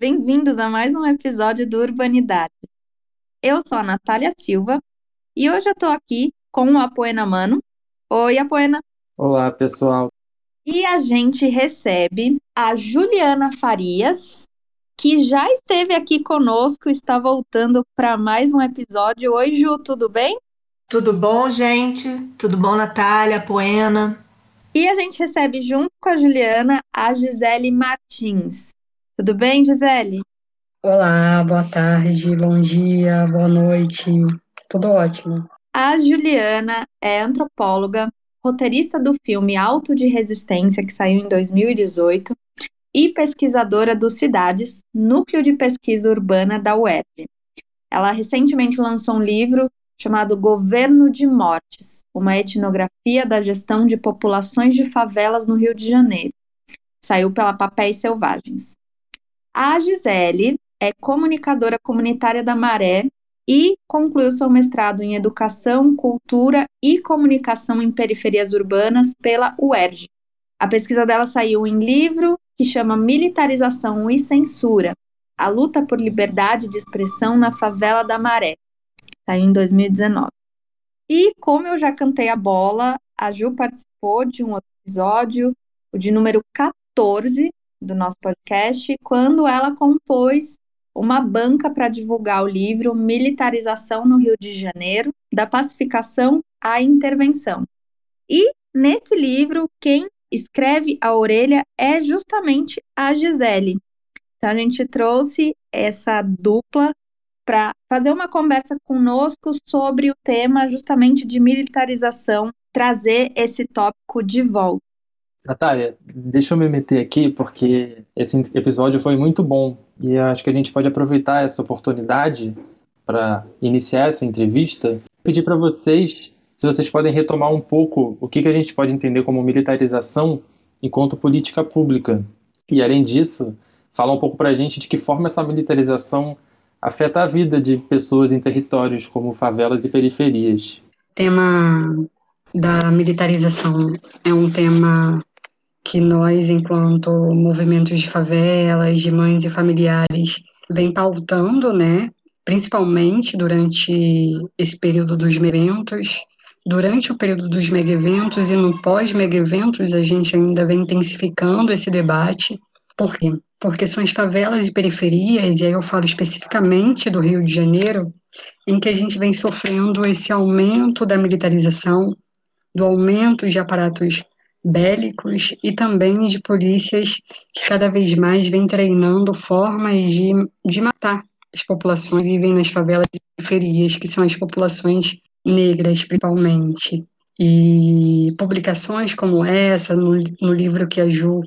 Bem-vindos a mais um episódio do Urbanidade. Eu sou a Natália Silva e hoje eu tô aqui com o Apoena Mano. Oi, Apoena. Olá, pessoal. E a gente recebe a Juliana Farias, que já esteve aqui conosco, está voltando para mais um episódio. Oi, Ju, tudo bem? Tudo bom, gente? Tudo bom, Natália, Poena? E a gente recebe junto com a Juliana a Gisele Martins. Tudo bem, Gisele? Olá, boa tarde, bom dia, boa noite. Tudo ótimo. A Juliana é antropóloga, roteirista do filme Alto de Resistência, que saiu em 2018, e pesquisadora do Cidades, núcleo de pesquisa urbana da UERJ. Ela recentemente lançou um livro chamado Governo de Mortes, uma etnografia da gestão de populações de favelas no Rio de Janeiro. Saiu pela Papéis Selvagens. A Gisele é comunicadora comunitária da Maré e concluiu seu mestrado em Educação, Cultura e Comunicação em Periferias Urbanas pela UERJ. A pesquisa dela saiu em livro que chama Militarização e Censura: A luta por liberdade de expressão na favela da Maré. Saiu em 2019. E como eu já cantei a bola, a Ju participou de um outro episódio, o de número 14 do nosso podcast, quando ela compôs uma banca para divulgar o livro Militarização no Rio de Janeiro, da pacificação à intervenção. E nesse livro, quem escreve a orelha é justamente a Gisele. Então a gente trouxe essa dupla para fazer uma conversa conosco sobre o tema justamente de militarização, trazer esse tópico de volta. Natália, deixa eu me meter aqui porque esse episódio foi muito bom e acho que a gente pode aproveitar essa oportunidade para iniciar essa entrevista. Pedir para vocês se vocês podem retomar um pouco o que, que a gente pode entender como militarização enquanto política pública. E além disso, falar um pouco para a gente de que forma essa militarização afeta a vida de pessoas em territórios como favelas e periferias. O tema da militarização é um tema que nós, enquanto movimentos de favelas, de mães e familiares, vem pautando, né? Principalmente durante esse período dos eventos, durante o período dos mega eventos e no pós-mega eventos, a gente ainda vem intensificando esse debate. Por quê? Porque são as favelas e periferias, e aí eu falo especificamente do Rio de Janeiro, em que a gente vem sofrendo esse aumento da militarização, do aumento de aparatos bélicos e também de polícias que cada vez mais vêm treinando formas de, de matar as populações que vivem nas favelas e periferias, que são as populações negras, principalmente. E publicações como essa, no, no livro que a Ju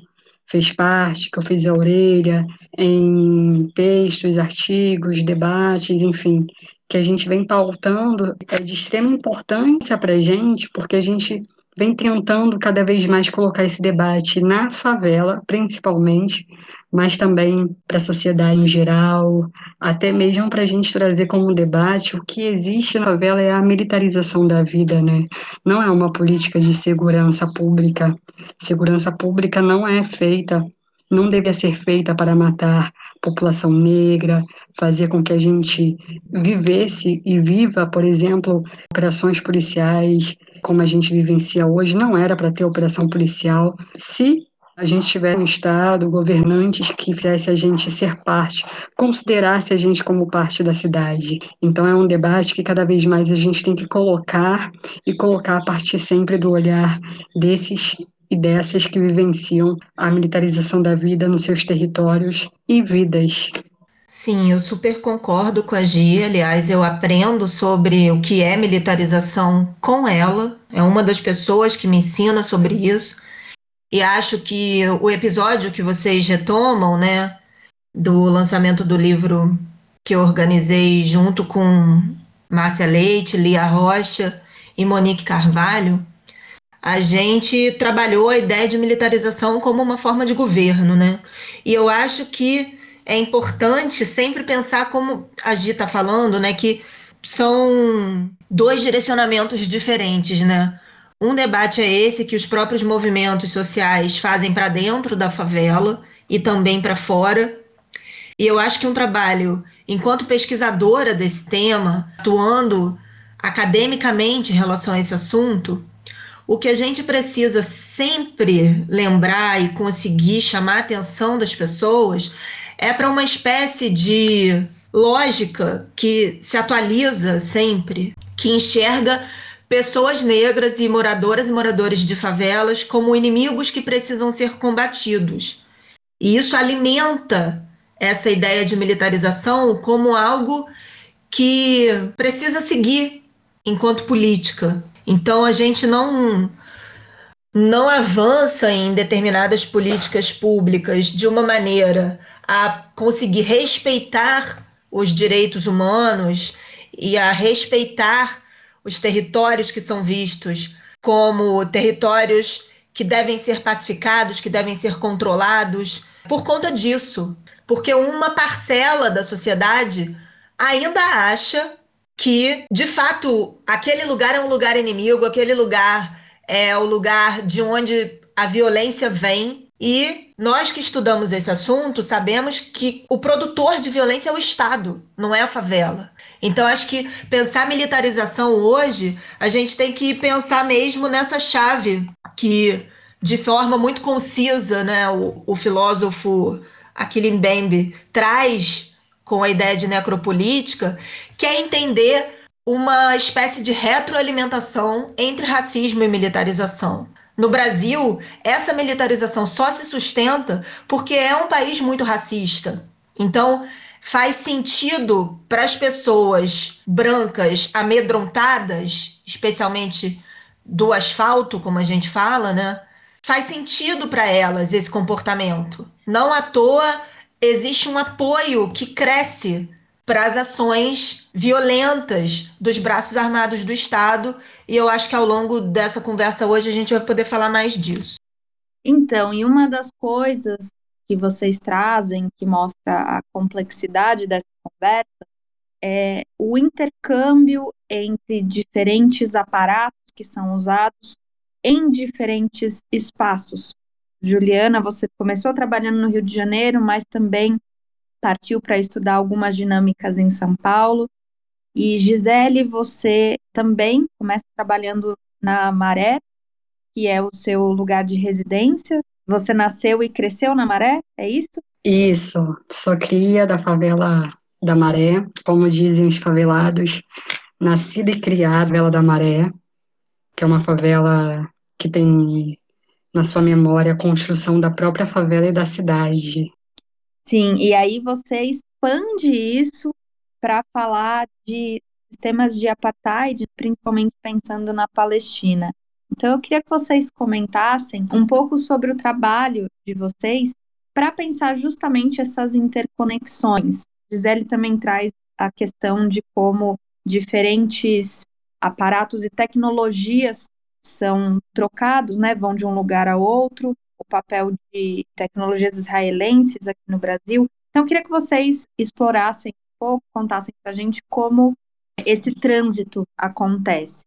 fez parte, que eu fiz a orelha, em textos, artigos, debates, enfim, que a gente vem pautando, é de extrema importância para a gente, porque a gente vem tentando cada vez mais colocar esse debate na favela, principalmente, mas também para a sociedade em geral, até mesmo para a gente trazer como debate o que existe na favela é a militarização da vida, né? Não é uma política de segurança pública. Segurança pública não é feita, não deve ser feita para matar população negra, fazer com que a gente vivesse e viva, por exemplo, operações policiais como a gente vivencia hoje, não era para ter operação policial. Se a gente tivesse um Estado, governantes que fizesse a gente ser parte, considerasse a gente como parte da cidade. Então é um debate que cada vez mais a gente tem que colocar e colocar a partir sempre do olhar desses e dessas que vivenciam a militarização da vida nos seus territórios e vidas. Sim, eu super concordo com a Gia. Aliás, eu aprendo sobre o que é militarização com ela. É uma das pessoas que me ensina sobre isso. E acho que o episódio que vocês retomam, né, do lançamento do livro que eu organizei junto com Márcia Leite, Lia Rocha e Monique Carvalho, a gente trabalhou a ideia de militarização como uma forma de governo, né? E eu acho que é importante sempre pensar como a Gi está falando, né? Que são dois direcionamentos diferentes, né? Um debate é esse que os próprios movimentos sociais fazem para dentro da favela e também para fora. E eu acho que um trabalho, enquanto pesquisadora desse tema, atuando academicamente em relação a esse assunto, o que a gente precisa sempre lembrar e conseguir chamar a atenção das pessoas é para uma espécie de lógica que se atualiza sempre, que enxerga pessoas negras e moradoras e moradores de favelas como inimigos que precisam ser combatidos. E isso alimenta essa ideia de militarização como algo que precisa seguir enquanto política. Então a gente não não avança em determinadas políticas públicas de uma maneira a conseguir respeitar os direitos humanos e a respeitar os territórios que são vistos como territórios que devem ser pacificados, que devem ser controlados, por conta disso. Porque uma parcela da sociedade ainda acha que, de fato, aquele lugar é um lugar inimigo, aquele lugar é o lugar de onde a violência vem. E nós que estudamos esse assunto sabemos que o produtor de violência é o Estado, não é a favela. Então, acho que pensar militarização hoje, a gente tem que pensar mesmo nessa chave que, de forma muito concisa, né, o, o filósofo Achille traz com a ideia de necropolítica, que é entender uma espécie de retroalimentação entre racismo e militarização. No Brasil, essa militarização só se sustenta porque é um país muito racista. Então, faz sentido para as pessoas brancas amedrontadas, especialmente do asfalto, como a gente fala, né? Faz sentido para elas esse comportamento. Não à toa existe um apoio que cresce para as ações violentas dos braços armados do Estado, e eu acho que ao longo dessa conversa hoje a gente vai poder falar mais disso. Então, e uma das coisas que vocês trazem, que mostra a complexidade dessa conversa, é o intercâmbio entre diferentes aparatos que são usados em diferentes espaços. Juliana, você começou trabalhando no Rio de Janeiro, mas também partiu para estudar algumas dinâmicas em São Paulo. E Gisele, você também começa trabalhando na Maré, que é o seu lugar de residência, você nasceu e cresceu na Maré, é isso? Isso, sou cria da favela da Maré, como dizem os favelados, nascida e criada na favela da Maré, que é uma favela que tem na sua memória a construção da própria favela e da cidade. Sim, e aí você expande isso para falar de sistemas de apartheid, principalmente pensando na Palestina. Então, eu queria que vocês comentassem um pouco sobre o trabalho de vocês para pensar justamente essas interconexões. Gisele também traz a questão de como diferentes aparatos e tecnologias são trocados, né, vão de um lugar a outro, o papel de tecnologias israelenses aqui no Brasil. Então, eu queria que vocês explorassem um pouco, contassem para a gente como esse trânsito acontece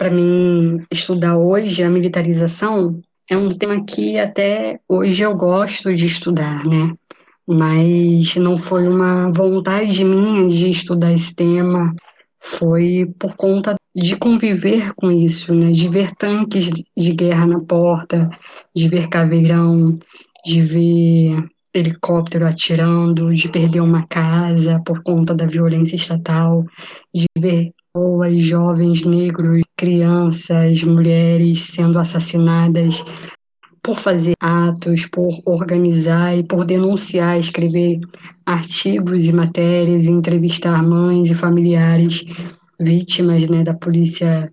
para mim estudar hoje a militarização é um tema que até hoje eu gosto de estudar, né? Mas não foi uma vontade minha de estudar esse tema, foi por conta de conviver com isso, né? De ver tanques de guerra na porta, de ver caveirão, de ver helicóptero atirando, de perder uma casa por conta da violência estatal, de ver pessoas, jovens negros, crianças, mulheres sendo assassinadas por fazer atos, por organizar e por denunciar, escrever artigos e matérias, entrevistar mães e familiares vítimas né, da polícia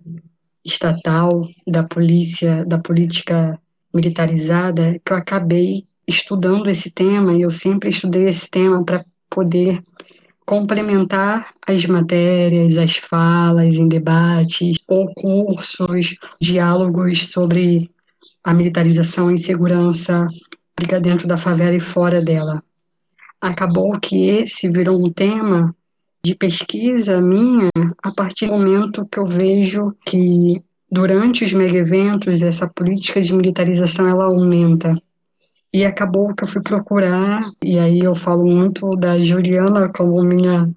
estatal, da polícia, da política militarizada, que eu acabei estudando esse tema e eu sempre estudei esse tema para poder complementar as matérias, as falas em debates, ou cursos, diálogos sobre a militarização e segurança pública dentro da favela e fora dela. Acabou que esse virou um tema de pesquisa minha a partir do momento que eu vejo que durante os mega eventos, essa política de militarização ela aumenta. E acabou que eu fui procurar, e aí eu falo muito da Juliana como minha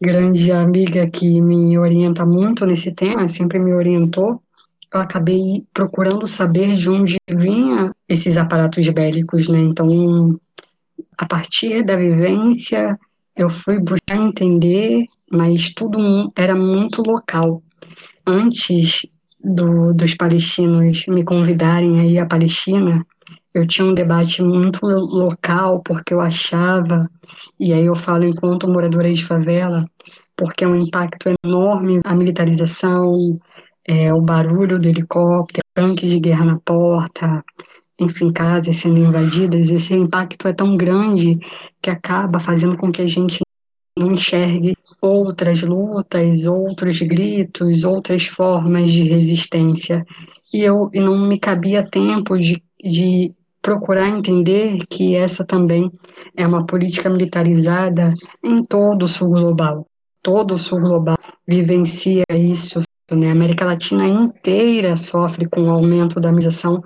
grande amiga que me orienta muito nesse tema, sempre me orientou. Eu acabei procurando saber de onde vinha esses aparatos bélicos, né? Então, a partir da vivência, eu fui buscar entender, mas tudo era muito local. Antes do, dos palestinos me convidarem a ir à Palestina, eu tinha um debate muito local, porque eu achava, e aí eu falo enquanto moradora de favela, porque é um impacto enorme a militarização, é, o barulho do helicóptero, tanques de guerra na porta, enfim, casas sendo invadidas, esse impacto é tão grande que acaba fazendo com que a gente não enxergue outras lutas, outros gritos, outras formas de resistência. E eu e não me cabia tempo de, de procurar entender que essa também é uma política militarizada em todo o sul global. Todo o sul global vivencia isso. A América Latina inteira sofre com o aumento da migração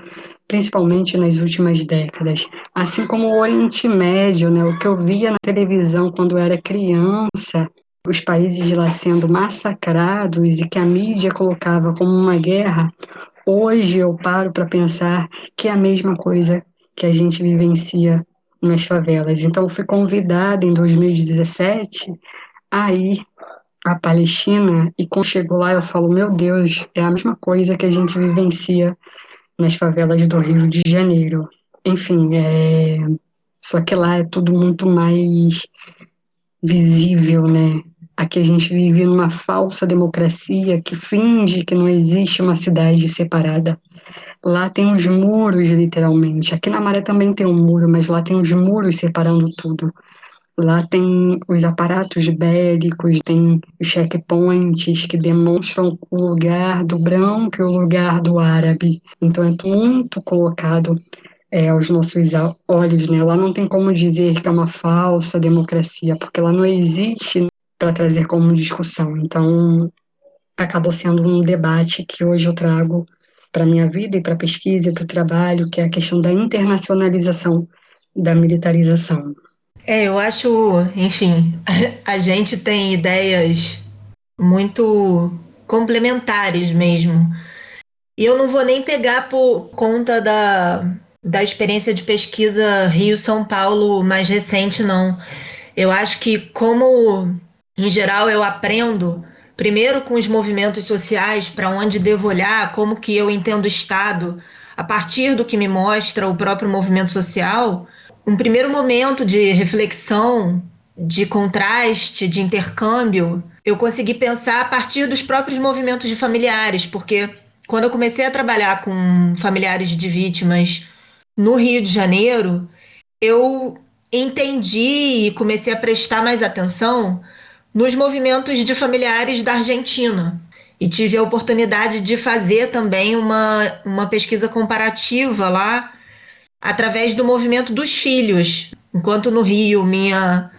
principalmente nas últimas décadas. Assim como o Oriente Médio, né, o que eu via na televisão quando era criança, os países lá sendo massacrados e que a mídia colocava como uma guerra, hoje eu paro para pensar que é a mesma coisa que a gente vivencia nas favelas. Então, fui convidada em 2017 a ir à Palestina e quando chego lá eu falo, meu Deus, é a mesma coisa que a gente vivencia nas favelas do Rio de Janeiro. Enfim, é... só que lá é tudo muito mais visível, né? Aqui a gente vive numa falsa democracia que finge que não existe uma cidade separada. Lá tem os muros, literalmente. Aqui na Maré também tem um muro, mas lá tem os muros separando tudo. Lá tem os aparatos bélicos, tem checkpoints que demonstram o lugar do branco e o lugar do árabe. Então é muito colocado é, aos nossos olhos, né? Lá não tem como dizer que é uma falsa democracia, porque ela não existe para trazer como discussão. Então acabou sendo um debate que hoje eu trago para minha vida e para a pesquisa e para o trabalho, que é a questão da internacionalização da militarização. É, eu acho, enfim, a gente tem ideias muito complementares mesmo. E eu não vou nem pegar por conta da, da experiência de pesquisa Rio-São Paulo mais recente, não. Eu acho que, como em geral eu aprendo primeiro com os movimentos sociais, para onde devo olhar, como que eu entendo o Estado, a partir do que me mostra o próprio movimento social, um primeiro momento de reflexão, de contraste, de intercâmbio, eu consegui pensar a partir dos próprios movimentos de familiares, porque quando eu comecei a trabalhar com familiares de vítimas no Rio de Janeiro, eu entendi e comecei a prestar mais atenção nos movimentos de familiares da Argentina. E tive a oportunidade de fazer também uma, uma pesquisa comparativa lá através do movimento dos filhos. Enquanto no Rio minha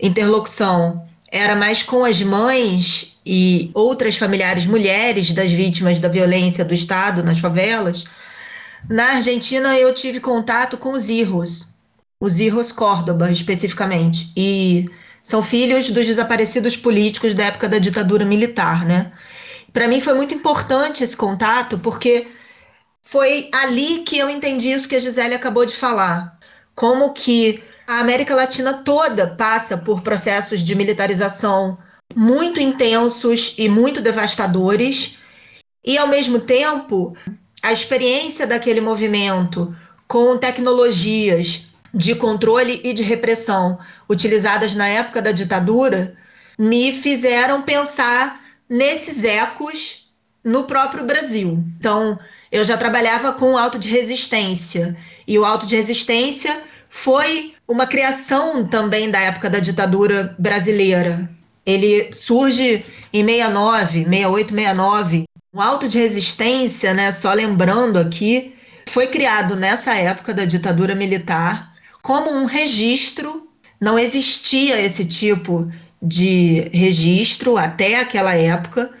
interlocução era mais com as mães e outras familiares mulheres das vítimas da violência do Estado nas favelas, na Argentina eu tive contato com os irros, os irros Córdoba especificamente, e são filhos dos desaparecidos políticos da época da ditadura militar, né? Para mim foi muito importante esse contato porque foi ali que eu entendi isso que a Gisele acabou de falar. Como que a América Latina toda passa por processos de militarização muito intensos e muito devastadores, e ao mesmo tempo, a experiência daquele movimento com tecnologias de controle e de repressão utilizadas na época da ditadura me fizeram pensar nesses ecos no próprio Brasil. Então, eu já trabalhava com auto de resistência. E o auto de resistência foi uma criação também da época da ditadura brasileira. Ele surge em 69, 68, 69. O auto de resistência, né, só lembrando aqui, foi criado nessa época da ditadura militar como um registro. Não existia esse tipo de registro até aquela época,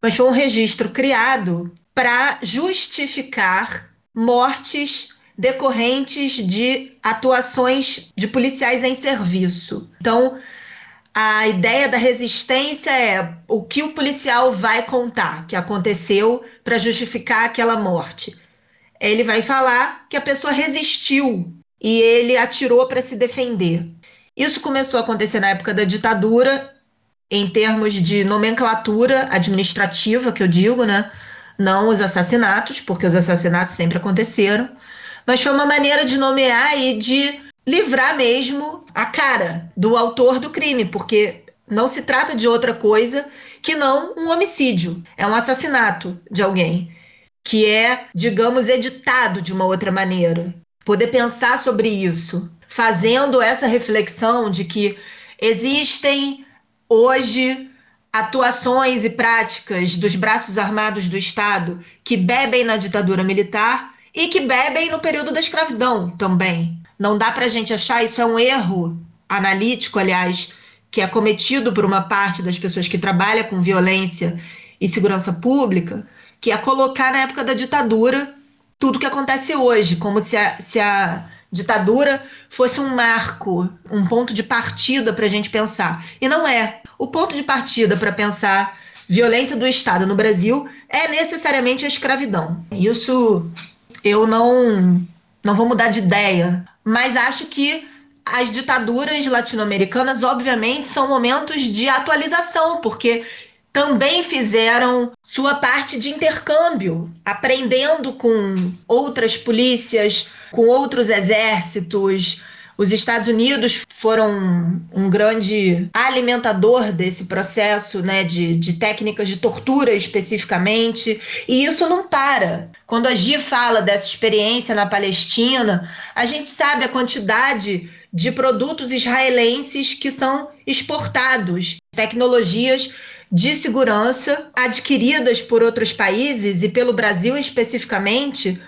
mas foi um registro criado para justificar mortes decorrentes de atuações de policiais em serviço. Então, a ideia da resistência é o que o policial vai contar que aconteceu para justificar aquela morte. Ele vai falar que a pessoa resistiu e ele atirou para se defender. Isso começou a acontecer na época da ditadura, em termos de nomenclatura administrativa, que eu digo, né? Não os assassinatos, porque os assassinatos sempre aconteceram, mas foi uma maneira de nomear e de livrar mesmo a cara do autor do crime, porque não se trata de outra coisa que não um homicídio, é um assassinato de alguém que é, digamos, editado de uma outra maneira. Poder pensar sobre isso, fazendo essa reflexão de que existem hoje atuações e práticas dos braços armados do Estado que bebem na ditadura militar e que bebem no período da escravidão também. Não dá para a gente achar isso é um erro analítico, aliás, que é cometido por uma parte das pessoas que trabalham com violência e segurança pública, que é colocar na época da ditadura tudo que acontece hoje, como se a, se a ditadura fosse um marco, um ponto de partida para a gente pensar. E não é. O ponto de partida para pensar violência do Estado no Brasil é necessariamente a escravidão. Isso eu não, não vou mudar de ideia, mas acho que as ditaduras latino-americanas, obviamente, são momentos de atualização, porque também fizeram sua parte de intercâmbio, aprendendo com outras polícias, com outros exércitos, os Estados Unidos foram um grande alimentador desse processo, né, de, de técnicas de tortura especificamente, e isso não para. Quando a Gi fala dessa experiência na Palestina, a gente sabe a quantidade de produtos israelenses que são exportados, tecnologias de segurança adquiridas por outros países e pelo Brasil especificamente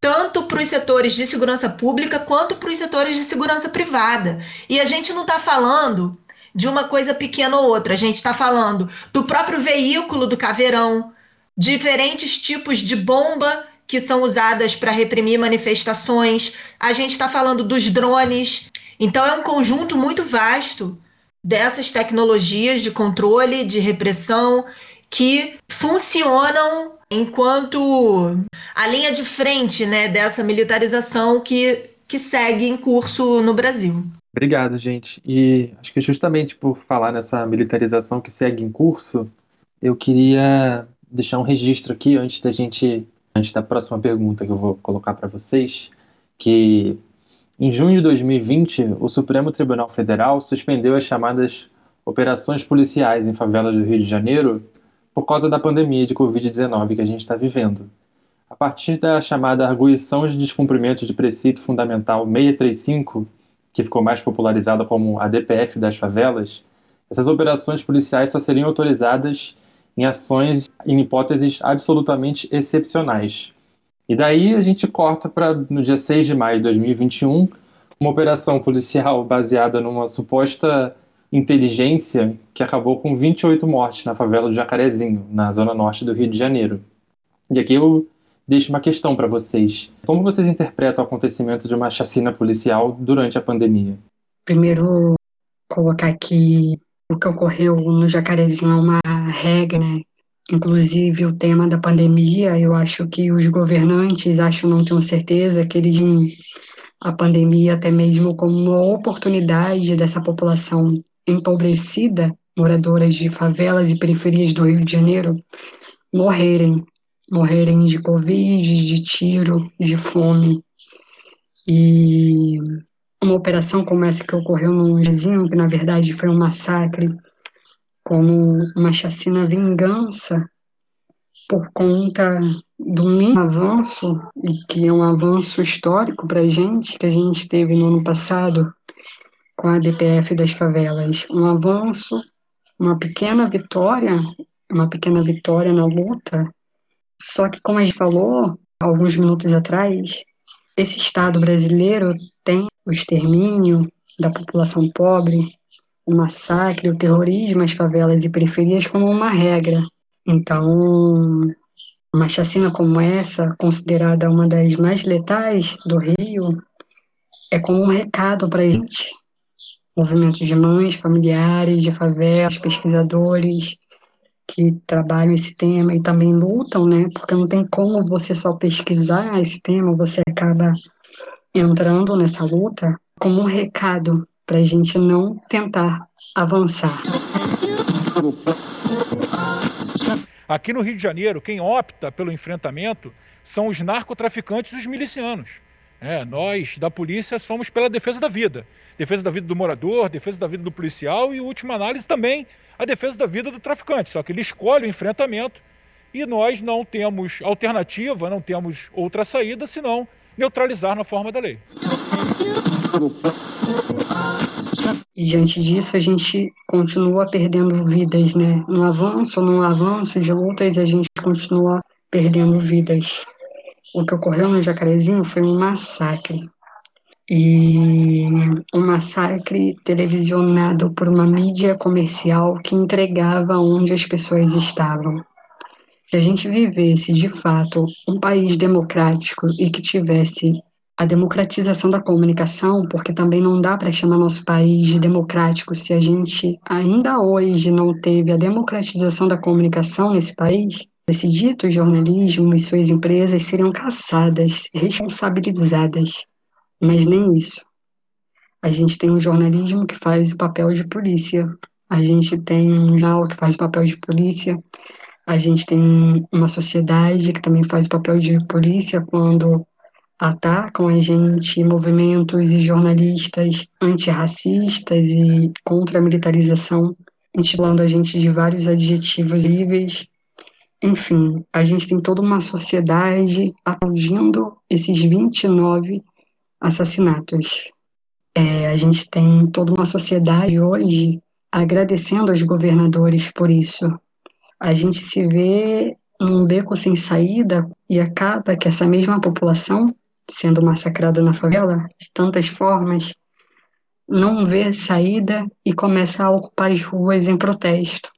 tanto para os setores de segurança pública quanto para os setores de segurança privada. E a gente não está falando de uma coisa pequena ou outra, a gente está falando do próprio veículo do caveirão, diferentes tipos de bomba que são usadas para reprimir manifestações, a gente está falando dos drones. Então, é um conjunto muito vasto dessas tecnologias de controle, de repressão, que funcionam enquanto a linha de frente né, dessa militarização que, que segue em curso no Brasil. Obrigado, gente. E acho que justamente por falar nessa militarização que segue em curso, eu queria deixar um registro aqui antes da gente, antes da próxima pergunta que eu vou colocar para vocês, que em junho de 2020, o Supremo Tribunal Federal suspendeu as chamadas operações policiais em favelas do Rio de Janeiro por causa da pandemia de Covid-19 que a gente está vivendo. A partir da chamada Arguição de Descumprimento de Preceito Fundamental 635, que ficou mais popularizada como a DPF das favelas, essas operações policiais só seriam autorizadas em ações em hipóteses absolutamente excepcionais. E daí a gente corta para no dia 6 de maio de 2021, uma operação policial baseada numa suposta inteligência que acabou com 28 mortes na favela do Jacarezinho, na zona norte do Rio de Janeiro. E aqui eu deixo uma questão para vocês. Como vocês interpretam o acontecimento de uma chacina policial durante a pandemia? Primeiro, colocar que o que ocorreu no Jacarezinho é uma regra, né? Inclusive o tema da pandemia, eu acho que os governantes, acho não tenho certeza, que eles a pandemia até mesmo como uma oportunidade dessa população empobrecida, moradoras de favelas e periferias do Rio de Janeiro, morrerem, morrerem de Covid, de tiro, de fome. E uma operação como essa que ocorreu no vizinho, que na verdade foi um massacre, como uma chacina vingança por conta do mínimo avanço, e que é um avanço histórico para a gente, que a gente teve no ano passado, com a DPF das favelas. Um avanço, uma pequena vitória, uma pequena vitória na luta. Só que, como a gente falou alguns minutos atrás, esse Estado brasileiro tem o extermínio da população pobre, o massacre, o terrorismo às favelas e periferias como uma regra. Então, Uma chacina como essa, considerada uma das mais letais do Rio, é como um recado para a gente. Movimentos de mães, familiares, de favelas, pesquisadores que trabalham esse tema e também lutam, né? Porque não tem como você só pesquisar esse tema, você acaba entrando nessa luta como um recado para a gente não tentar avançar. Aqui no Rio de Janeiro, quem opta pelo enfrentamento são os narcotraficantes e os milicianos. É, nós, da polícia, somos pela defesa da vida. Defesa da vida do morador, defesa da vida do policial e, última análise, também a defesa da vida do traficante. Só que ele escolhe o enfrentamento e nós não temos alternativa, não temos outra saída senão neutralizar na forma da lei. E diante disso, a gente continua perdendo vidas, né? No avanço, no avanço de lutas, a gente continua perdendo vidas. O que ocorreu no Jacarezinho foi um massacre. E um massacre televisionado por uma mídia comercial que entregava onde as pessoas estavam. Se a gente vivesse, de fato, um país democrático e que tivesse a democratização da comunicação, porque também não dá para chamar nosso país de democrático se a gente ainda hoje não teve a democratização da comunicação nesse país, esse dito jornalismo e suas empresas seriam caçadas, responsabilizadas. Mas nem isso. A gente tem um jornalismo que faz o papel de polícia, a gente tem um jornal que faz o papel de polícia, a gente tem uma sociedade que também faz o papel de polícia quando atacam a gente movimentos e jornalistas antirracistas e contra a militarização, intitulando a gente de vários adjetivos horríveis. Enfim, a gente tem toda uma sociedade aplaudindo esses 29 assassinatos. É, a gente tem toda uma sociedade hoje agradecendo aos governadores por isso. A gente se vê num beco sem saída e acaba que essa mesma população sendo massacrada na favela de tantas formas, não vê saída e começa a ocupar as ruas em protesto.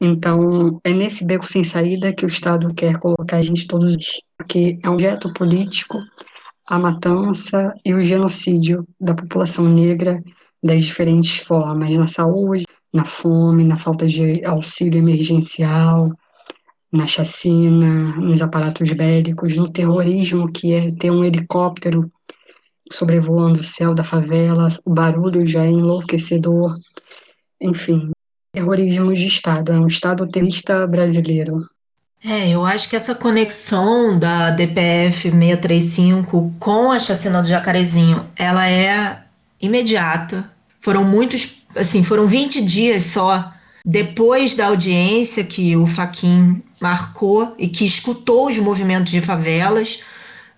Então, é nesse beco sem saída que o Estado quer colocar a gente todos porque é um objeto político a matança e o genocídio da população negra das diferentes formas, na saúde, na fome, na falta de auxílio emergencial, na chacina, nos aparatos bélicos, no terrorismo, que é ter um helicóptero sobrevoando o céu da favela, o barulho já é enlouquecedor. Enfim, terrorismo de Estado, é um Estado terrorista brasileiro. É, eu acho que essa conexão da DPF 635 com a chacina do Jacarezinho, ela é imediata. Foram muitos, assim, foram 20 dias só depois da audiência que o Faquin marcou e que escutou os movimentos de favelas,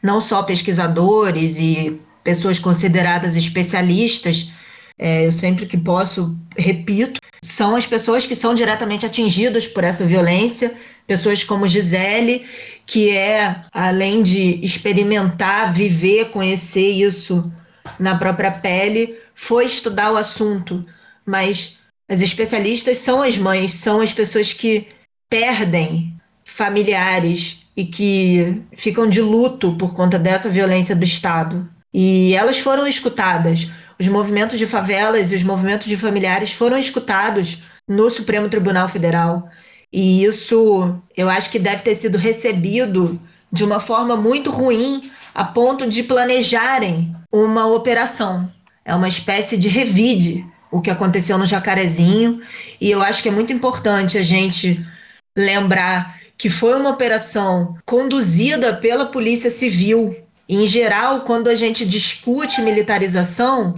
não só pesquisadores e pessoas consideradas especialistas, é, eu sempre que posso repito, são as pessoas que são diretamente atingidas por essa violência, pessoas como Gisele, que é, além de experimentar, viver, conhecer isso na própria pele, foi estudar o assunto, mas as especialistas são as mães, são as pessoas que perdem familiares e que ficam de luto por conta dessa violência do Estado. E elas foram escutadas. Os movimentos de favelas e os movimentos de familiares foram escutados no Supremo Tribunal Federal. E isso eu acho que deve ter sido recebido de uma forma muito ruim, a ponto de planejarem uma operação. É uma espécie de revide o que aconteceu no Jacarezinho. E eu acho que é muito importante a gente lembrar que foi uma operação conduzida pela Polícia Civil. Em geral, quando a gente discute militarização,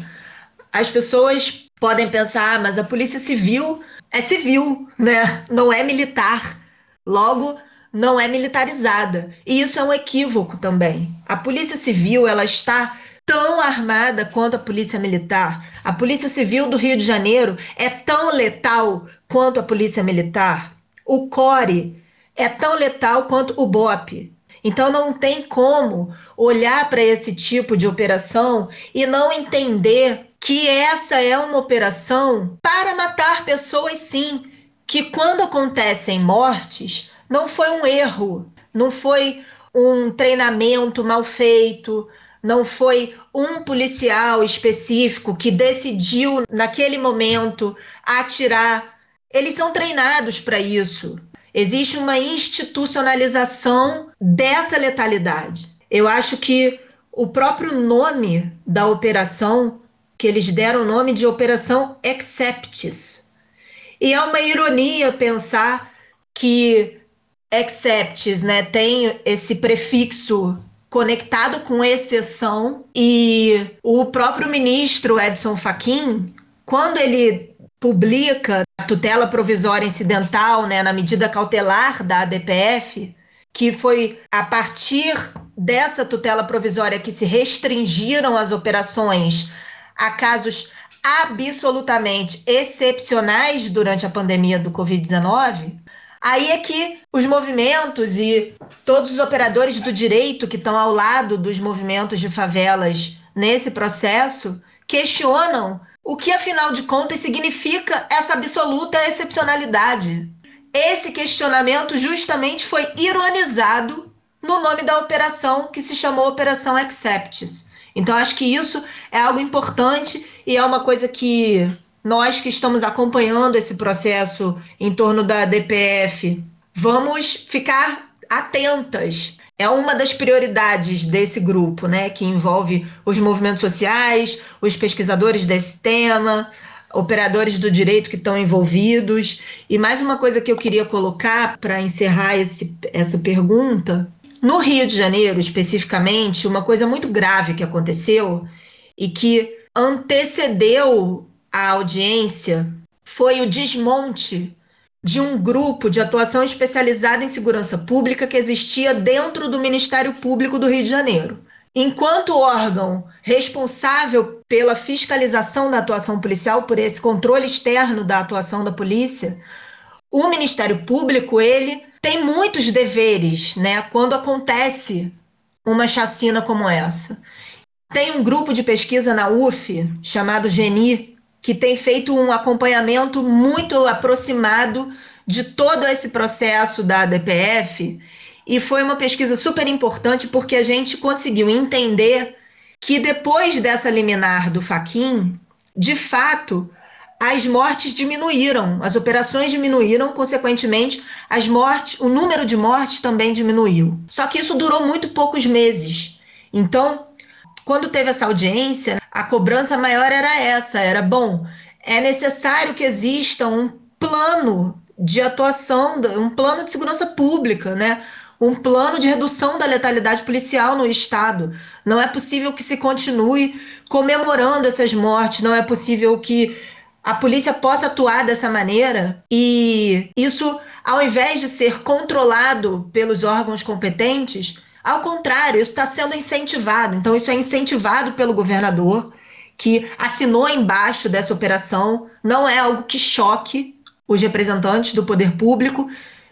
as pessoas podem pensar, ah, mas a Polícia Civil é civil, né? Não é militar. Logo, não é militarizada. E isso é um equívoco também. A Polícia Civil, ela está tão armada quanto a Polícia Militar. A Polícia Civil do Rio de Janeiro é tão letal quanto a Polícia Militar. O CORE é tão letal quanto o BOP. Então não tem como olhar para esse tipo de operação e não entender que essa é uma operação para matar pessoas sim, que quando acontecem mortes, não foi um erro, não foi um treinamento mal feito, não foi um policial específico que decidiu naquele momento atirar. Eles são treinados para isso. Existe uma institucionalização dessa letalidade. Eu acho que o próprio nome da operação, que eles deram o nome de Operação Acceptis. E é uma ironia pensar que Acceptis né, tem esse prefixo conectado com exceção. E o próprio ministro Edson Fachin, quando ele publica a tutela provisória incidental, né, na medida cautelar da ADPF, que foi a partir dessa tutela provisória que se restringiram as operações a casos absolutamente excepcionais durante a pandemia do Covid-19, aí é que os movimentos e todos os operadores do direito que estão ao lado dos movimentos de favelas nesse processo questionam o que, afinal de contas, significa essa absoluta excepcionalidade. Esse questionamento justamente foi ironizado no nome da operação que se chamou Operação Accepts. Então, acho que isso é algo importante e é uma coisa que nós que estamos acompanhando esse processo em torno da DPF, vamos ficar atentas é uma das prioridades desse grupo, né, que envolve os movimentos sociais, os pesquisadores desse tema, operadores do direito que estão envolvidos. E mais uma coisa que eu queria colocar para encerrar esse, essa pergunta: no Rio de Janeiro, especificamente, uma coisa muito grave que aconteceu e que antecedeu a audiência foi o desmonte de um grupo de atuação especializada em segurança pública que existia dentro do Ministério Público do Rio de Janeiro. Enquanto órgão responsável pela fiscalização da atuação policial, por esse controle externo da atuação da polícia, o Ministério Público ele tem muitos deveres, né? Quando acontece uma chacina como essa, tem um grupo de pesquisa na UF chamado GENI, que tem feito um acompanhamento muito aproximado de todo esse processo da DPF. E foi uma pesquisa super importante porque a gente conseguiu entender que depois dessa liminar do Faquin, de fato, as mortes diminuíram, as operações diminuíram, consequentemente, as mortes, o número de mortes também diminuiu. Só que isso durou muito poucos meses. Então, quando teve essa audiência, a cobrança maior era essa: era bom, é necessário que exista um plano de atuação, um plano de segurança pública, né? um plano de redução da letalidade policial no Estado. Não é possível que se continue comemorando essas mortes, não é possível que a polícia possa atuar dessa maneira e isso, ao invés de ser controlado pelos órgãos competentes, ao contrário, isso está sendo incentivado. Então, isso é incentivado pelo governador, que assinou embaixo dessa operação. Não é algo que choque os representantes do poder público.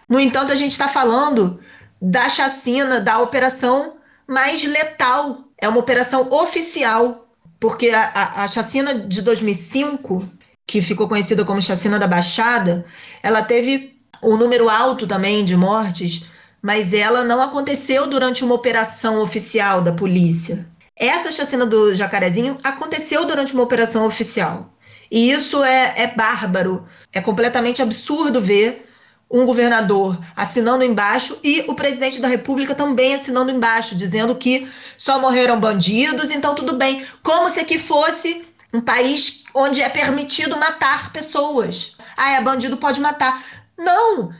No entanto, a gente está falando da chacina, da operação mais letal. É uma operação oficial, porque a, a, a chacina de 2005, que ficou conhecida como chacina da Baixada, ela teve um número alto também de mortes mas ela não aconteceu durante uma operação oficial da polícia. Essa chacina do Jacarezinho aconteceu durante uma operação oficial. E isso é, é bárbaro, é completamente absurdo ver um governador assinando embaixo e o presidente da República também assinando embaixo, dizendo que só morreram bandidos, então tudo bem. Como se aqui fosse um país onde é permitido matar pessoas. Ah, é bandido, pode matar. Não!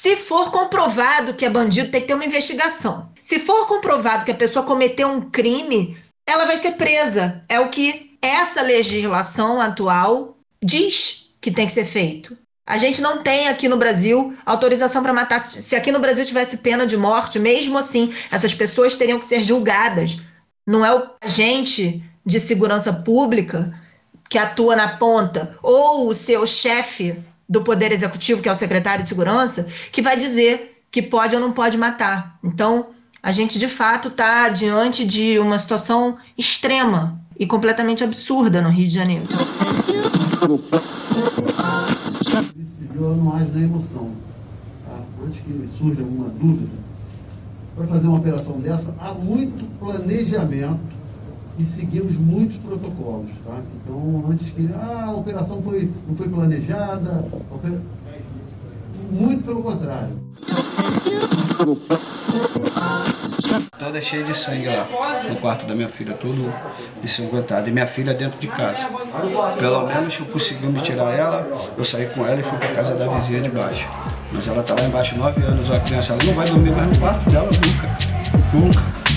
Se for comprovado que é bandido, tem que ter uma investigação. Se for comprovado que a pessoa cometeu um crime, ela vai ser presa. É o que essa legislação atual diz que tem que ser feito. A gente não tem aqui no Brasil autorização para matar. Se aqui no Brasil tivesse pena de morte, mesmo assim, essas pessoas teriam que ser julgadas. Não é o agente de segurança pública que atua na ponta ou o seu chefe do Poder Executivo, que é o secretário de Segurança, que vai dizer que pode ou não pode matar. Então, a gente de fato está diante de uma situação extrema e completamente absurda no Rio de Janeiro. Civil não age na emoção. Tá? Antes que surja alguma dúvida, para fazer uma operação dessa, há muito planejamento e seguimos muitos protocolos. Tá? Então, antes que ah, a operação foi, não foi planejada, opera... muito pelo contrário. Toda cheia de sangue lá, no quarto da minha filha, todo ensanguentado. E minha filha dentro de casa. Pelo menos eu consegui me tirar ela, eu saí com ela e fui para casa da vizinha de baixo. Mas ela está lá embaixo, nove anos, a criança, ela não vai dormir mais no quarto dela nunca. Nunca.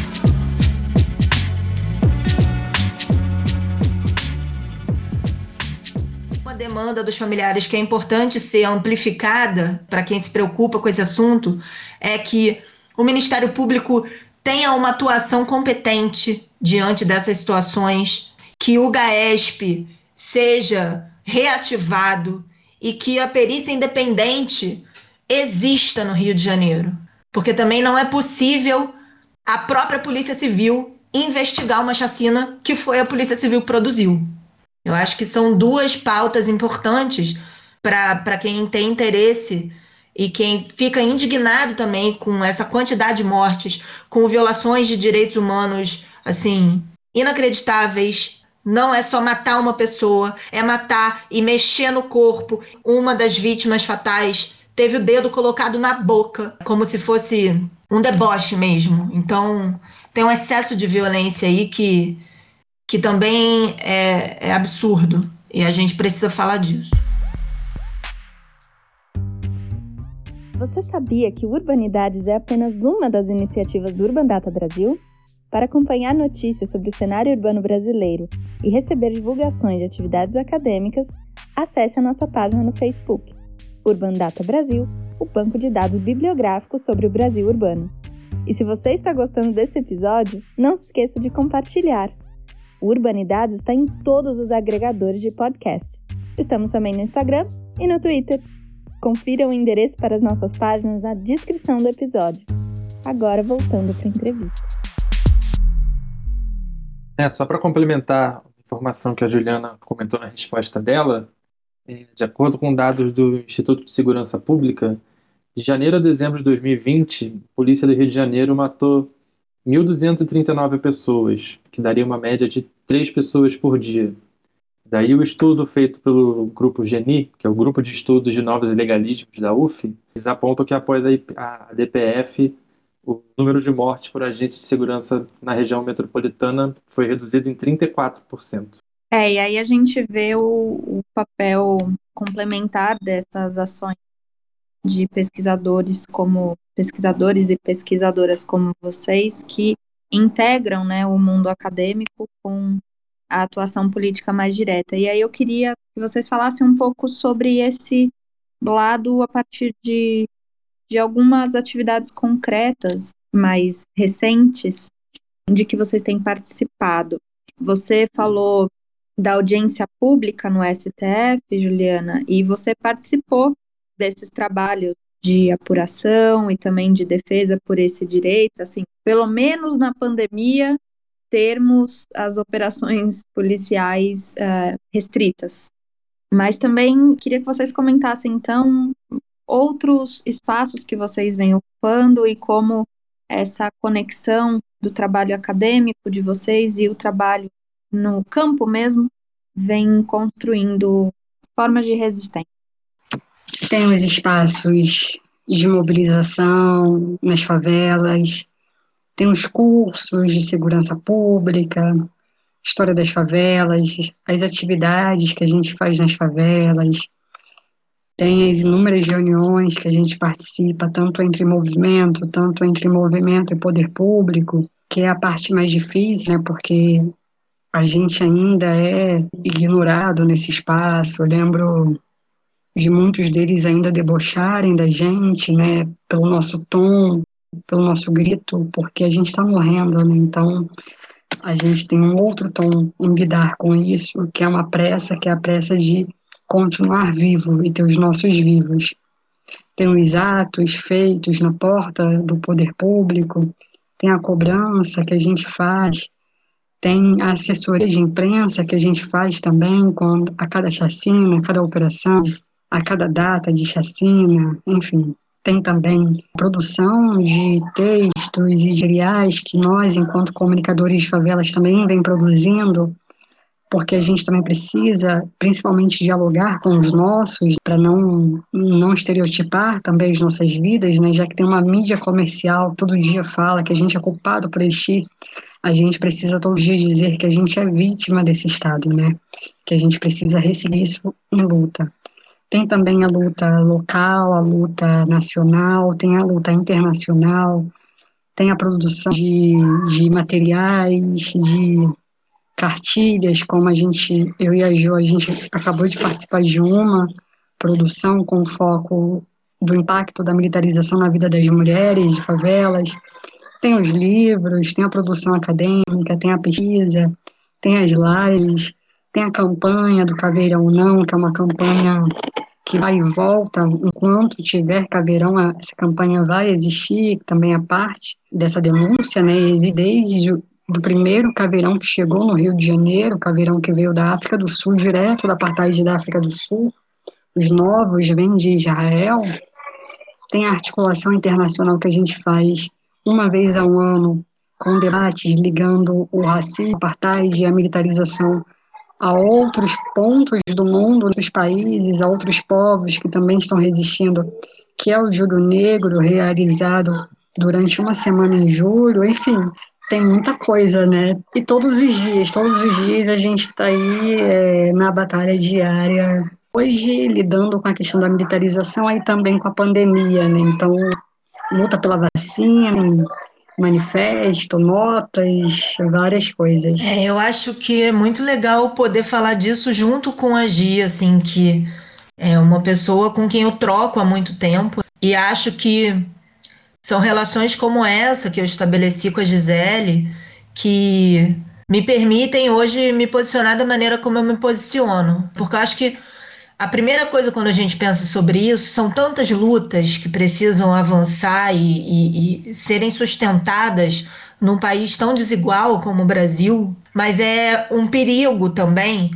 Demanda dos familiares que é importante ser amplificada para quem se preocupa com esse assunto é que o Ministério Público tenha uma atuação competente diante dessas situações, que o GAESP seja reativado e que a perícia independente exista no Rio de Janeiro. Porque também não é possível a própria Polícia Civil investigar uma chacina que foi a Polícia Civil que produziu. Eu acho que são duas pautas importantes para quem tem interesse e quem fica indignado também com essa quantidade de mortes, com violações de direitos humanos, assim, inacreditáveis. Não é só matar uma pessoa, é matar e mexer no corpo. Uma das vítimas fatais teve o dedo colocado na boca, como se fosse um deboche mesmo. Então, tem um excesso de violência aí que que também é, é absurdo e a gente precisa falar disso. Você sabia que Urbanidades é apenas uma das iniciativas do Urban Data Brasil? Para acompanhar notícias sobre o cenário urbano brasileiro e receber divulgações de atividades acadêmicas, acesse a nossa página no Facebook, Urban Data Brasil, o banco de dados bibliográfico sobre o Brasil urbano. E se você está gostando desse episódio, não se esqueça de compartilhar. O Urbanidades está em todos os agregadores de podcast. Estamos também no Instagram e no Twitter. Confira o endereço para as nossas páginas na descrição do episódio. Agora voltando para a entrevista. É, só para complementar a informação que a Juliana comentou na resposta dela, é, de acordo com dados do Instituto de Segurança Pública, de janeiro a dezembro de 2020, a Polícia do Rio de Janeiro matou 1.239 pessoas, que daria uma média de 3 pessoas por dia. Daí o estudo feito pelo grupo GENI, que é o Grupo de Estudos de Novos Ilegalismos da UF, eles apontam que após a DPF, o número de mortes por agentes de segurança na região metropolitana foi reduzido em 34%. É, e aí a gente vê o, o papel complementar dessas ações de pesquisadores como pesquisadores e pesquisadoras como vocês que integram né, o mundo acadêmico com a atuação política mais direta. E aí eu queria que vocês falassem um pouco sobre esse lado a partir de, de algumas atividades concretas mais recentes de que vocês têm participado. Você falou da audiência pública no STF, Juliana, e você participou desses trabalhos de apuração e também de defesa por esse direito, assim, pelo menos na pandemia, termos as operações policiais uh, restritas. Mas também queria que vocês comentassem, então, outros espaços que vocês vêm ocupando e como essa conexão do trabalho acadêmico de vocês e o trabalho no campo mesmo vem construindo formas de resistência. Tem os espaços de mobilização nas favelas, tem os cursos de segurança pública, história das favelas, as atividades que a gente faz nas favelas, tem as inúmeras reuniões que a gente participa, tanto entre movimento, tanto entre movimento e poder público, que é a parte mais difícil, né, porque a gente ainda é ignorado nesse espaço. Eu lembro de muitos deles ainda debocharem da gente, né, pelo nosso tom, pelo nosso grito, porque a gente está morrendo, né, então a gente tem um outro tom em lidar com isso, que é uma pressa, que é a pressa de continuar vivo e ter os nossos vivos. Tem os atos feitos na porta do poder público, tem a cobrança que a gente faz, tem a assessoria de imprensa que a gente faz também quando, a cada chacina, a cada operação a cada data de chacina, enfim. tem também produção de textos e materiais que nós, enquanto comunicadores de favelas, também vem produzindo, porque a gente também precisa, principalmente, dialogar com os nossos, para não, não estereotipar também as nossas vidas, né? já que tem uma mídia comercial todo dia fala que a gente é culpado por existir, a gente precisa todos os dias dizer que a gente é vítima desse Estado, né? que a gente precisa receber isso em luta. Tem também a luta local, a luta nacional, tem a luta internacional, tem a produção de, de materiais, de cartilhas, como a gente, eu e a Jo, a gente acabou de participar de uma produção com foco do impacto da militarização na vida das mulheres de favelas. Tem os livros, tem a produção acadêmica, tem a pesquisa, tem as lives, tem a campanha do Caveirão Não, que é uma campanha que vai e volta, enquanto tiver caveirão, essa campanha vai existir, também é parte dessa denúncia, né, existe desde o primeiro caveirão que chegou no Rio de Janeiro, caveirão que veio da África do Sul, direto da apartheid da África do Sul, os novos vêm de Israel, tem a articulação internacional que a gente faz uma vez ao ano, com debates ligando o racismo, apartheid e a militarização a outros pontos do mundo, outros países, a outros povos que também estão resistindo, que é o Júlio Negro, realizado durante uma semana em julho, enfim, tem muita coisa, né? E todos os dias, todos os dias a gente está aí é, na batalha diária, hoje lidando com a questão da militarização, aí também com a pandemia, né? Então, luta pela vacina, manifesto, notas, várias coisas. É, eu acho que é muito legal poder falar disso junto com a Gia, assim, que é uma pessoa com quem eu troco há muito tempo e acho que são relações como essa que eu estabeleci com a Gisele que me permitem hoje me posicionar da maneira como eu me posiciono, porque eu acho que a primeira coisa quando a gente pensa sobre isso são tantas lutas que precisam avançar e, e, e, serem sustentadas num país tão desigual como o Brasil, mas é um perigo também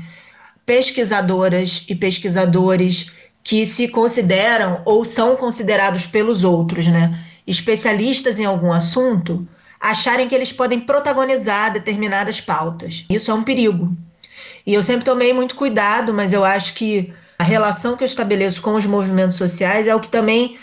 pesquisadoras e pesquisadores que se consideram ou são considerados pelos outros, né, especialistas em algum assunto, acharem que eles podem protagonizar determinadas pautas. Isso é um perigo. E eu sempre tomei muito cuidado, mas eu acho que relação que eu estabeleço com os movimentos sociais é o que também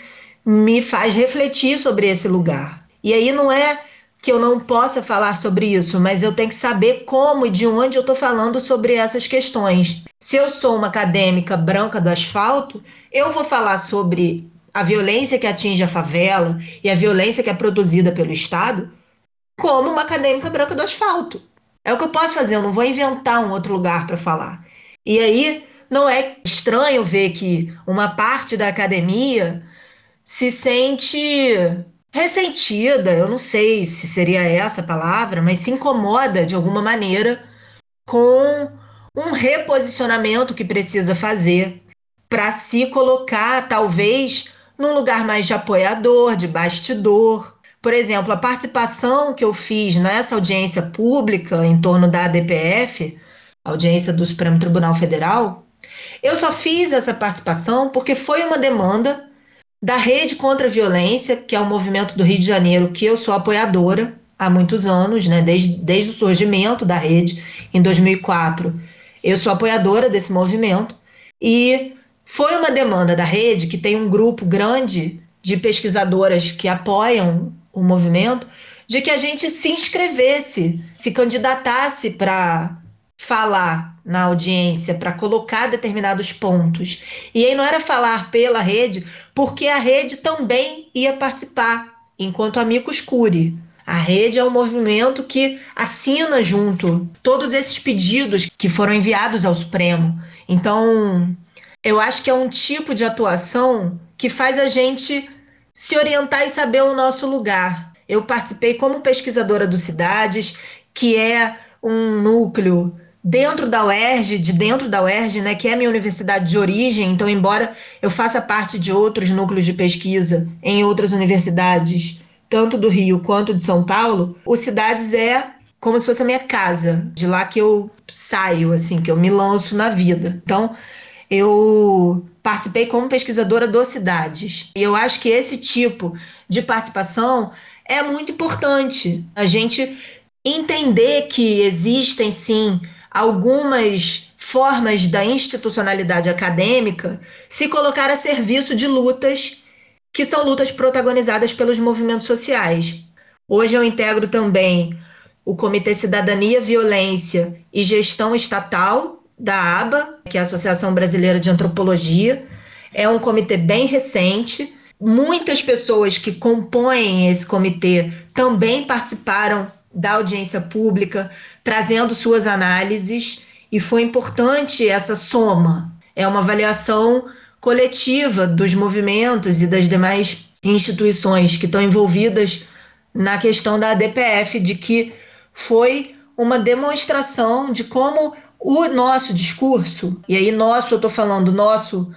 me faz refletir sobre esse lugar. E aí não é que eu não possa falar sobre isso, mas eu tenho que saber como e de onde eu estou falando sobre essas questões. Se eu sou uma acadêmica branca do asfalto, eu vou falar sobre a violência que atinge a favela e a violência que é produzida pelo Estado como uma acadêmica branca do asfalto. É o que eu posso fazer, eu não vou inventar um outro lugar para falar. E aí não é estranho ver que uma parte da academia se sente ressentida, eu não sei se seria essa a palavra, mas se incomoda de alguma maneira com um reposicionamento que precisa fazer para se colocar, talvez, num lugar mais de apoiador, de bastidor. Por exemplo, a participação que eu fiz nessa audiência pública em torno da ADPF, audiência do Supremo Tribunal Federal, eu só fiz essa participação porque foi uma demanda da Rede contra a Violência, que é um movimento do Rio de Janeiro que eu sou apoiadora há muitos anos, né, desde, desde o surgimento da rede em 2004. Eu sou apoiadora desse movimento e foi uma demanda da rede, que tem um grupo grande de pesquisadoras que apoiam o movimento, de que a gente se inscrevesse, se candidatasse para falar na audiência para colocar determinados pontos. E aí não era falar pela rede, porque a rede também ia participar, enquanto amigos cure. A rede é um movimento que assina junto todos esses pedidos que foram enviados ao Supremo. Então, eu acho que é um tipo de atuação que faz a gente se orientar e saber o nosso lugar. Eu participei como pesquisadora do Cidades, que é um núcleo dentro da UERJ, de dentro da UERJ, né, que é a minha universidade de origem, então, embora eu faça parte de outros núcleos de pesquisa em outras universidades, tanto do Rio quanto de São Paulo, o Cidades é como se fosse a minha casa, de lá que eu saio, assim, que eu me lanço na vida. Então, eu participei como pesquisadora do Cidades. E eu acho que esse tipo de participação é muito importante. A gente entender que existem sim algumas formas da institucionalidade acadêmica se colocar a serviço de lutas que são lutas protagonizadas pelos movimentos sociais. Hoje eu integro também o Comitê Cidadania, Violência e Gestão Estatal da ABA, que é a Associação Brasileira de Antropologia. É um comitê bem recente. Muitas pessoas que compõem esse comitê também participaram da audiência pública, trazendo suas análises, e foi importante essa soma. É uma avaliação coletiva dos movimentos e das demais instituições que estão envolvidas na questão da ADPF, de que foi uma demonstração de como o nosso discurso, e aí nosso, eu estou falando nosso,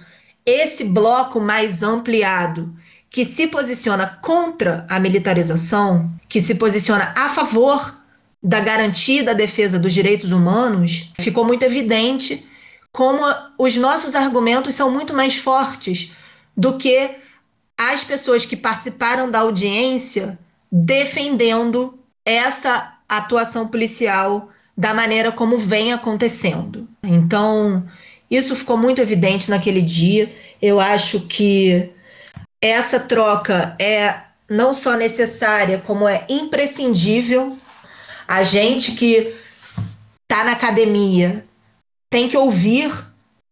esse bloco mais ampliado, que se posiciona contra a militarização, que se posiciona a favor da garantia da defesa dos direitos humanos, ficou muito evidente como os nossos argumentos são muito mais fortes do que as pessoas que participaram da audiência defendendo essa atuação policial da maneira como vem acontecendo. Então, isso ficou muito evidente naquele dia. Eu acho que essa troca é não só necessária, como é imprescindível. A gente que está na academia tem que ouvir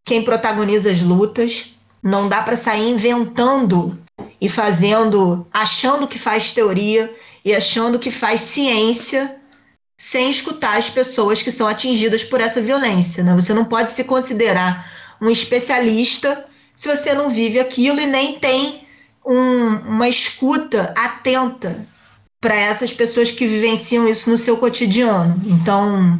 quem protagoniza as lutas. Não dá para sair inventando e fazendo, achando que faz teoria e achando que faz ciência sem escutar as pessoas que são atingidas por essa violência. Né? Você não pode se considerar um especialista se você não vive aquilo e nem tem um, uma escuta atenta para essas pessoas que vivenciam isso no seu cotidiano. Então,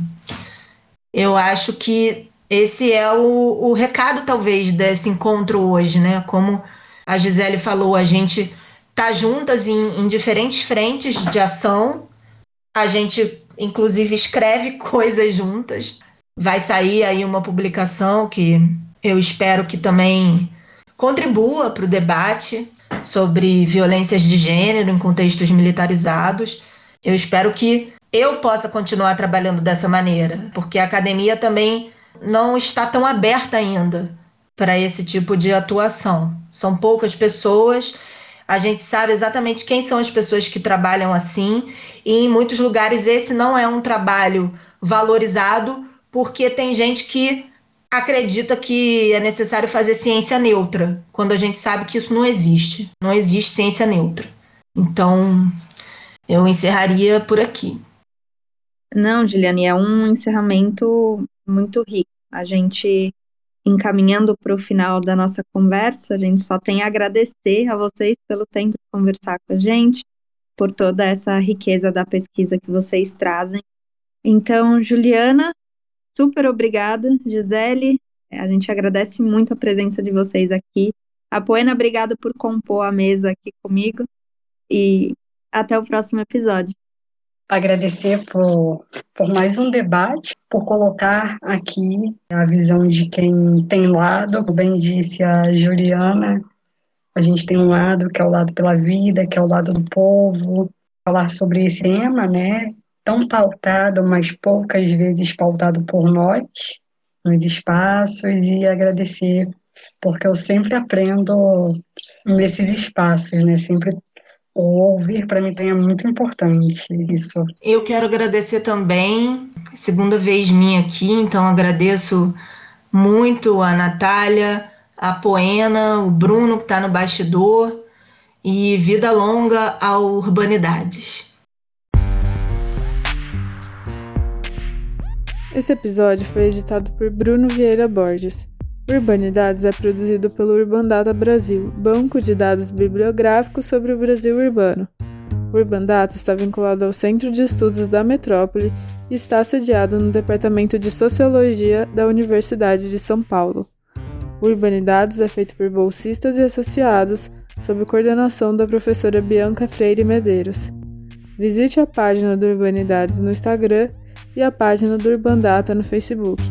eu acho que esse é o, o recado, talvez, desse encontro hoje, né? Como a Gisele falou, a gente tá juntas em, em diferentes frentes de ação, a gente, inclusive, escreve coisas juntas. Vai sair aí uma publicação que eu espero que também contribua para o debate sobre violências de gênero em contextos militarizados. Eu espero que eu possa continuar trabalhando dessa maneira, porque a academia também não está tão aberta ainda para esse tipo de atuação. São poucas pessoas, a gente sabe exatamente quem são as pessoas que trabalham assim, e em muitos lugares esse não é um trabalho valorizado, porque tem gente que acredita que é necessário fazer ciência neutra, quando a gente sabe que isso não existe. Não existe ciência neutra. Então, eu encerraria por aqui. Não, Juliane, é um encerramento muito rico. A gente, encaminhando para o final da nossa conversa, a gente só tem a agradecer a vocês pelo tempo de conversar com a gente, por toda essa riqueza da pesquisa que vocês trazem. Então, Juliana, Super obrigada, Gisele. A gente agradece muito a presença de vocês aqui. A Poena, obrigada por compor a mesa aqui comigo. E até o próximo episódio. Agradecer por, por mais um debate, por colocar aqui a visão de quem tem lado, como bem disse a Juliana, a gente tem um lado que é o lado pela vida, que é o lado do povo, falar sobre esse tema, né, tão pautado, mas poucas vezes pautado por nós nos espaços e agradecer porque eu sempre aprendo nesses espaços, né? Sempre o ouvir para mim é muito importante isso. Eu quero agradecer também, segunda vez minha aqui, então agradeço muito a Natália, a Poena, o Bruno que está no bastidor e vida longa ao Urbanidades. Esse episódio foi editado por Bruno Vieira Borges. Urbanidades é produzido pelo Urbandata Brasil, banco de dados bibliográficos sobre o Brasil urbano. O Urbandata está vinculado ao Centro de Estudos da Metrópole e está sediado no Departamento de Sociologia da Universidade de São Paulo. Urbanidades é feito por bolsistas e associados, sob coordenação da professora Bianca Freire Medeiros. Visite a página do Urbanidades no Instagram e a página do Urbandata no Facebook.